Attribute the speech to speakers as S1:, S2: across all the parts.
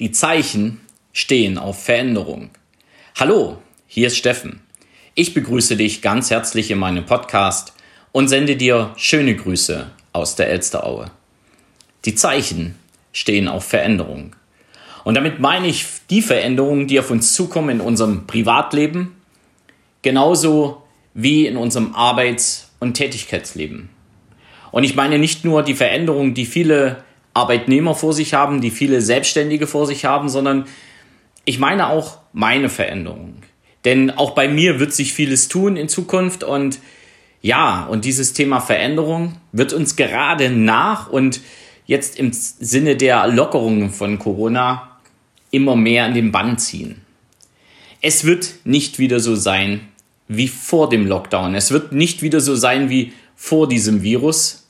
S1: Die Zeichen stehen auf Veränderung. Hallo, hier ist Steffen. Ich begrüße dich ganz herzlich in meinem Podcast und sende dir schöne Grüße aus der Elsteraue. Die Zeichen stehen auf Veränderung. Und damit meine ich die Veränderungen, die auf uns zukommen in unserem Privatleben, genauso wie in unserem Arbeits- und Tätigkeitsleben. Und ich meine nicht nur die Veränderungen, die viele Arbeitnehmer vor sich haben, die viele Selbstständige vor sich haben, sondern ich meine auch meine Veränderung. Denn auch bei mir wird sich vieles tun in Zukunft und ja, und dieses Thema Veränderung wird uns gerade nach und jetzt im Sinne der Lockerungen von Corona immer mehr an den Bann ziehen. Es wird nicht wieder so sein wie vor dem Lockdown. Es wird nicht wieder so sein wie vor diesem Virus.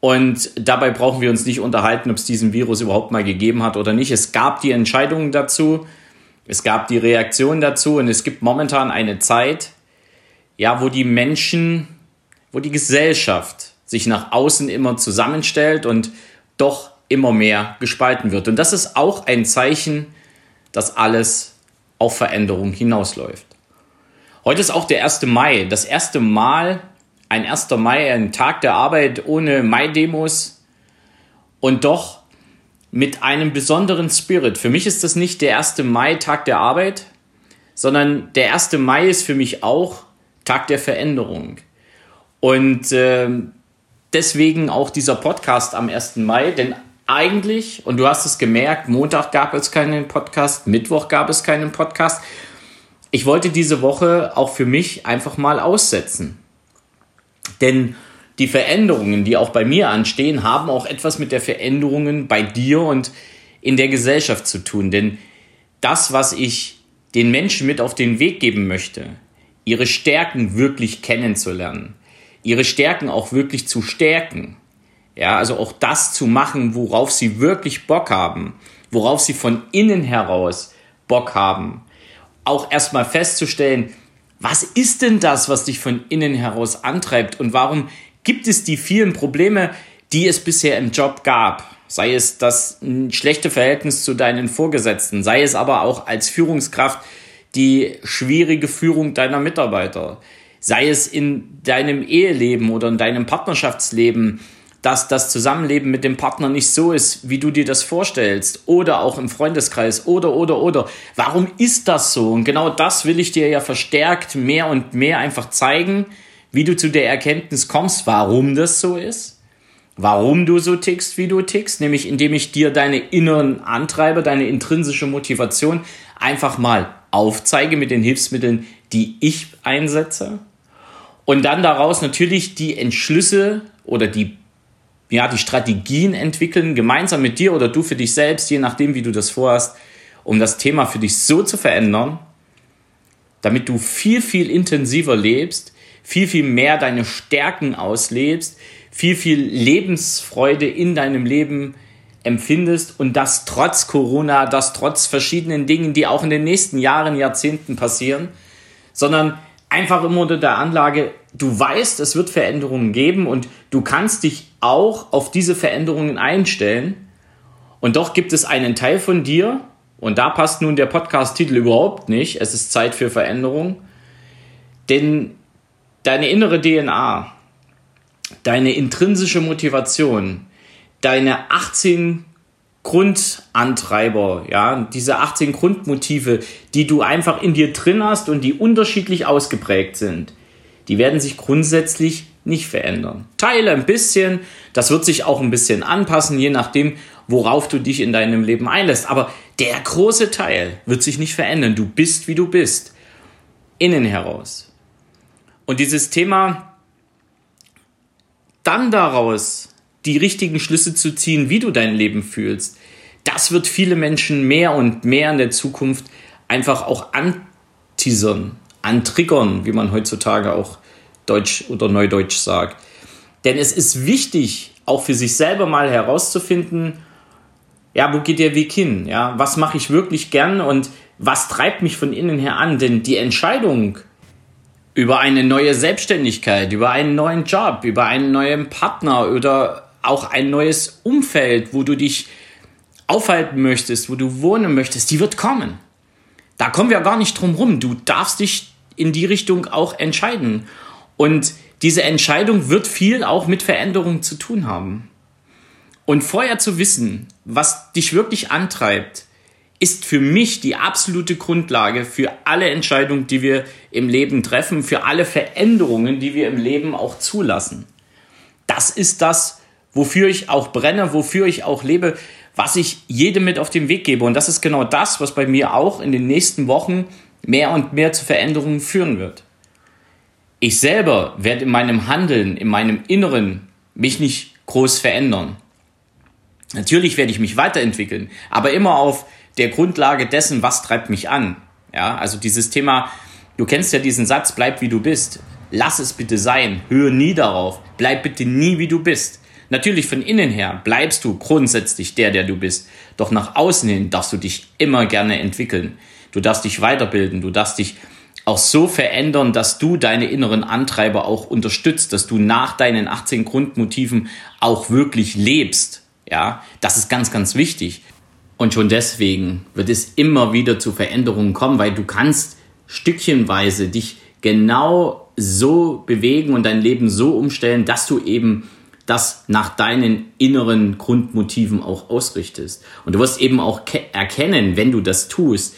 S1: Und dabei brauchen wir uns nicht unterhalten, ob es diesen Virus überhaupt mal gegeben hat oder nicht. Es gab die Entscheidungen dazu, es gab die Reaktion dazu und es gibt momentan eine Zeit, ja, wo die Menschen, wo die Gesellschaft sich nach außen immer zusammenstellt und doch immer mehr gespalten wird. Und das ist auch ein Zeichen, dass alles auf Veränderung hinausläuft. Heute ist auch der 1. Mai, das erste Mal, ein 1. Mai, ein Tag der Arbeit ohne Mai-Demos und doch mit einem besonderen Spirit. Für mich ist das nicht der 1. Mai, Tag der Arbeit, sondern der 1. Mai ist für mich auch Tag der Veränderung. Und äh, deswegen auch dieser Podcast am 1. Mai, denn eigentlich, und du hast es gemerkt, Montag gab es keinen Podcast, Mittwoch gab es keinen Podcast. Ich wollte diese Woche auch für mich einfach mal aussetzen. Denn die Veränderungen, die auch bei mir anstehen, haben auch etwas mit der Veränderungen bei dir und in der Gesellschaft zu tun. Denn das, was ich den Menschen mit auf den Weg geben möchte, ihre Stärken wirklich kennenzulernen, ihre Stärken auch wirklich zu stärken, ja, also auch das zu machen, worauf sie wirklich Bock haben, worauf sie von innen heraus Bock haben, auch erstmal festzustellen, was ist denn das, was dich von innen heraus antreibt und warum gibt es die vielen Probleme, die es bisher im Job gab? Sei es das schlechte Verhältnis zu deinen Vorgesetzten, sei es aber auch als Führungskraft die schwierige Führung deiner Mitarbeiter, sei es in deinem Eheleben oder in deinem Partnerschaftsleben, dass das Zusammenleben mit dem Partner nicht so ist, wie du dir das vorstellst. Oder auch im Freundeskreis. Oder, oder, oder. Warum ist das so? Und genau das will ich dir ja verstärkt mehr und mehr einfach zeigen, wie du zu der Erkenntnis kommst, warum das so ist. Warum du so tickst, wie du tickst. Nämlich indem ich dir deine inneren Antreiber, deine intrinsische Motivation einfach mal aufzeige mit den Hilfsmitteln, die ich einsetze. Und dann daraus natürlich die Entschlüsse oder die ja, die Strategien entwickeln, gemeinsam mit dir oder du für dich selbst, je nachdem, wie du das vorhast, um das Thema für dich so zu verändern, damit du viel, viel intensiver lebst, viel, viel mehr deine Stärken auslebst, viel, viel Lebensfreude in deinem Leben empfindest und das trotz Corona, das trotz verschiedenen Dingen, die auch in den nächsten Jahren, Jahrzehnten passieren, sondern einfach immer unter der Anlage, du weißt, es wird Veränderungen geben und du kannst dich auch auf diese Veränderungen einstellen. Und doch gibt es einen Teil von dir, und da passt nun der Podcast-Titel überhaupt nicht, es ist Zeit für Veränderung, denn deine innere DNA, deine intrinsische Motivation, deine 18 Grundantreiber, ja, diese 18 Grundmotive, die du einfach in dir drin hast und die unterschiedlich ausgeprägt sind, die werden sich grundsätzlich nicht verändern. Teile ein bisschen, das wird sich auch ein bisschen anpassen, je nachdem, worauf du dich in deinem Leben einlässt. Aber der große Teil wird sich nicht verändern. Du bist, wie du bist. Innen heraus. Und dieses Thema, dann daraus die richtigen Schlüsse zu ziehen, wie du dein Leben fühlst, das wird viele Menschen mehr und mehr in der Zukunft einfach auch anteasern, antriggern, wie man heutzutage auch Deutsch oder Neudeutsch sagt. Denn es ist wichtig, auch für sich selber mal herauszufinden, ja, wo geht der Weg hin? Ja, was mache ich wirklich gern und was treibt mich von innen her an? Denn die Entscheidung, über eine neue Selbstständigkeit, über einen neuen Job, über einen neuen Partner oder auch ein neues Umfeld, wo du dich aufhalten möchtest, wo du wohnen möchtest, die wird kommen. Da kommen wir gar nicht drum rum. Du darfst dich in die Richtung auch entscheiden. Und diese Entscheidung wird viel auch mit Veränderung zu tun haben. Und vorher zu wissen, was dich wirklich antreibt, ist für mich die absolute Grundlage für alle Entscheidungen, die wir im Leben treffen, für alle Veränderungen, die wir im Leben auch zulassen. Das ist das, wofür ich auch brenne, wofür ich auch lebe, was ich jedem mit auf den Weg gebe. Und das ist genau das, was bei mir auch in den nächsten Wochen mehr und mehr zu Veränderungen führen wird. Ich selber werde in meinem Handeln, in meinem Inneren mich nicht groß verändern. Natürlich werde ich mich weiterentwickeln, aber immer auf der Grundlage dessen, was treibt mich an. Ja, also dieses Thema, du kennst ja diesen Satz, bleib wie du bist. Lass es bitte sein. Hör nie darauf. Bleib bitte nie wie du bist. Natürlich von innen her bleibst du grundsätzlich der, der du bist. Doch nach außen hin darfst du dich immer gerne entwickeln. Du darfst dich weiterbilden. Du darfst dich auch so verändern, dass du deine inneren Antreiber auch unterstützt, dass du nach deinen 18 Grundmotiven auch wirklich lebst. Ja, das ist ganz, ganz wichtig. Und schon deswegen wird es immer wieder zu Veränderungen kommen, weil du kannst stückchenweise dich genau so bewegen und dein Leben so umstellen, dass du eben das nach deinen inneren Grundmotiven auch ausrichtest. Und du wirst eben auch erkennen, wenn du das tust,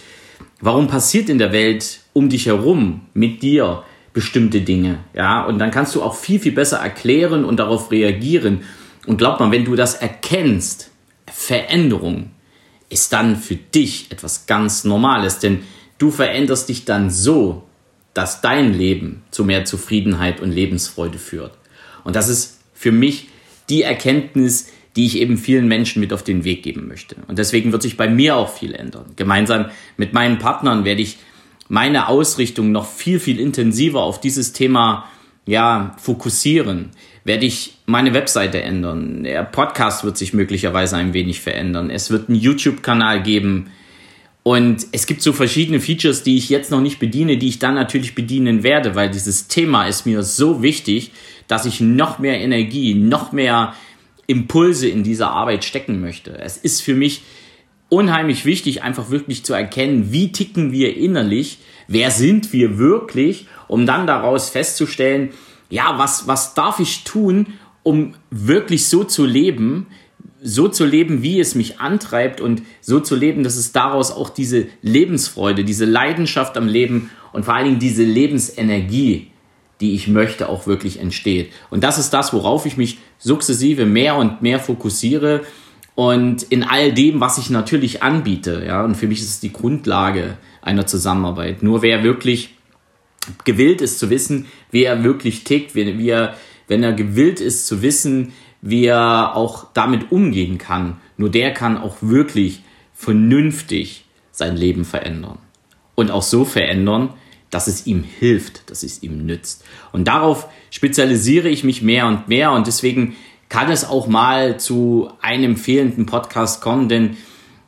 S1: warum passiert in der Welt um dich herum mit dir bestimmte Dinge. Ja, und dann kannst du auch viel, viel besser erklären und darauf reagieren. Und glaub mal, wenn du das erkennst, Veränderung, ist dann für dich etwas ganz Normales, denn du veränderst dich dann so, dass dein Leben zu mehr Zufriedenheit und Lebensfreude führt. Und das ist für mich die Erkenntnis, die ich eben vielen Menschen mit auf den Weg geben möchte. Und deswegen wird sich bei mir auch viel ändern. Gemeinsam mit meinen Partnern werde ich meine Ausrichtung noch viel, viel intensiver auf dieses Thema ja, fokussieren werde ich meine Webseite ändern. Der Podcast wird sich möglicherweise ein wenig verändern. Es wird einen YouTube-Kanal geben. Und es gibt so verschiedene Features, die ich jetzt noch nicht bediene, die ich dann natürlich bedienen werde, weil dieses Thema ist mir so wichtig, dass ich noch mehr Energie, noch mehr Impulse in dieser Arbeit stecken möchte. Es ist für mich unheimlich wichtig, einfach wirklich zu erkennen, wie ticken wir innerlich, wer sind wir wirklich, um dann daraus festzustellen, ja, was, was darf ich tun, um wirklich so zu leben, so zu leben, wie es mich antreibt und so zu leben, dass es daraus auch diese Lebensfreude, diese Leidenschaft am Leben und vor allen Dingen diese Lebensenergie, die ich möchte, auch wirklich entsteht. Und das ist das, worauf ich mich sukzessive mehr und mehr fokussiere und in all dem, was ich natürlich anbiete. Ja, und für mich ist es die Grundlage einer Zusammenarbeit. Nur wer wirklich gewillt ist zu wissen, wie er wirklich tickt, wie, wie er, wenn er gewillt ist zu wissen, wie er auch damit umgehen kann, nur der kann auch wirklich vernünftig sein Leben verändern. Und auch so verändern, dass es ihm hilft, dass es ihm nützt. Und darauf spezialisiere ich mich mehr und mehr und deswegen kann es auch mal zu einem fehlenden Podcast kommen, denn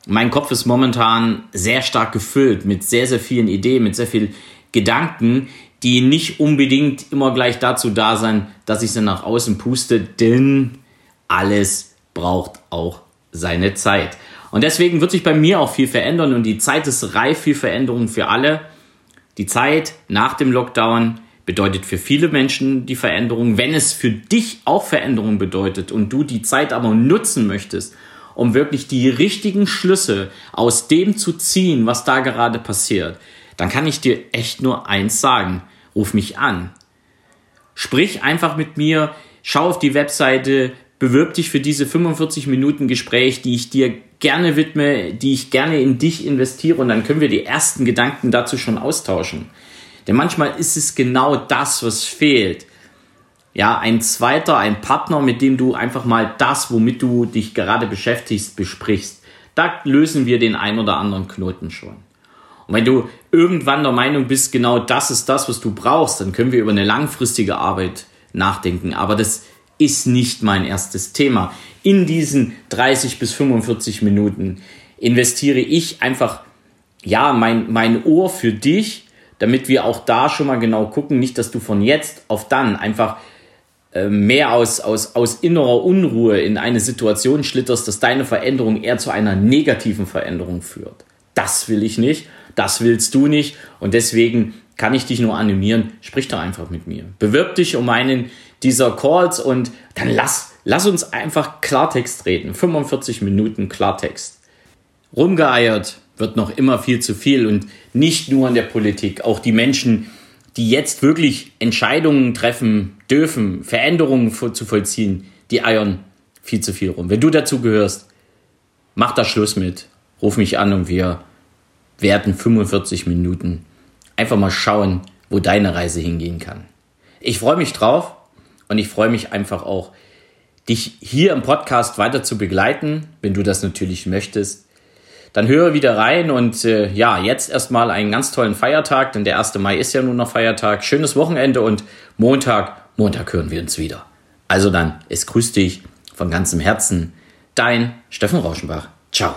S1: mein Kopf ist momentan sehr stark gefüllt mit sehr, sehr vielen Ideen, mit sehr viel Gedanken, die nicht unbedingt immer gleich dazu da sein, dass ich sie nach außen puste, denn alles braucht auch seine Zeit. Und deswegen wird sich bei mir auch viel verändern und die Zeit ist reif für Veränderungen für alle. Die Zeit nach dem Lockdown bedeutet für viele Menschen die Veränderung. Wenn es für dich auch Veränderung bedeutet und du die Zeit aber nutzen möchtest, um wirklich die richtigen Schlüsse aus dem zu ziehen, was da gerade passiert, dann kann ich dir echt nur eins sagen. Ruf mich an. Sprich einfach mit mir, schau auf die Webseite, bewirb dich für diese 45 Minuten Gespräch, die ich dir gerne widme, die ich gerne in dich investiere und dann können wir die ersten Gedanken dazu schon austauschen. Denn manchmal ist es genau das, was fehlt. Ja, ein zweiter, ein Partner, mit dem du einfach mal das, womit du dich gerade beschäftigst, besprichst. Da lösen wir den ein oder anderen Knoten schon. Und wenn du irgendwann der Meinung bist, genau das ist das, was du brauchst, dann können wir über eine langfristige Arbeit nachdenken. Aber das ist nicht mein erstes Thema. In diesen 30 bis 45 Minuten investiere ich einfach, ja, mein, mein Ohr für dich, damit wir auch da schon mal genau gucken, nicht, dass du von jetzt auf dann einfach äh, mehr aus, aus, aus innerer Unruhe in eine Situation schlitterst, dass deine Veränderung eher zu einer negativen Veränderung führt. Das will ich nicht, das willst du nicht und deswegen kann ich dich nur animieren, sprich doch einfach mit mir. Bewirb dich um einen dieser Calls und dann lass, lass uns einfach Klartext reden. 45 Minuten Klartext. Rumgeeiert wird noch immer viel zu viel und nicht nur in der Politik. Auch die Menschen, die jetzt wirklich Entscheidungen treffen dürfen, Veränderungen zu vollziehen, die eiern viel zu viel rum. Wenn du dazu gehörst, mach da Schluss mit. Ruf mich an und wir werden 45 Minuten einfach mal schauen, wo deine Reise hingehen kann. Ich freue mich drauf und ich freue mich einfach auch, dich hier im Podcast weiter zu begleiten, wenn du das natürlich möchtest. Dann höre wieder rein und äh, ja, jetzt erstmal einen ganz tollen Feiertag, denn der 1. Mai ist ja nur noch Feiertag. Schönes Wochenende und Montag, Montag hören wir uns wieder. Also dann, es grüßt dich von ganzem Herzen, dein Steffen Rauschenbach. Ciao.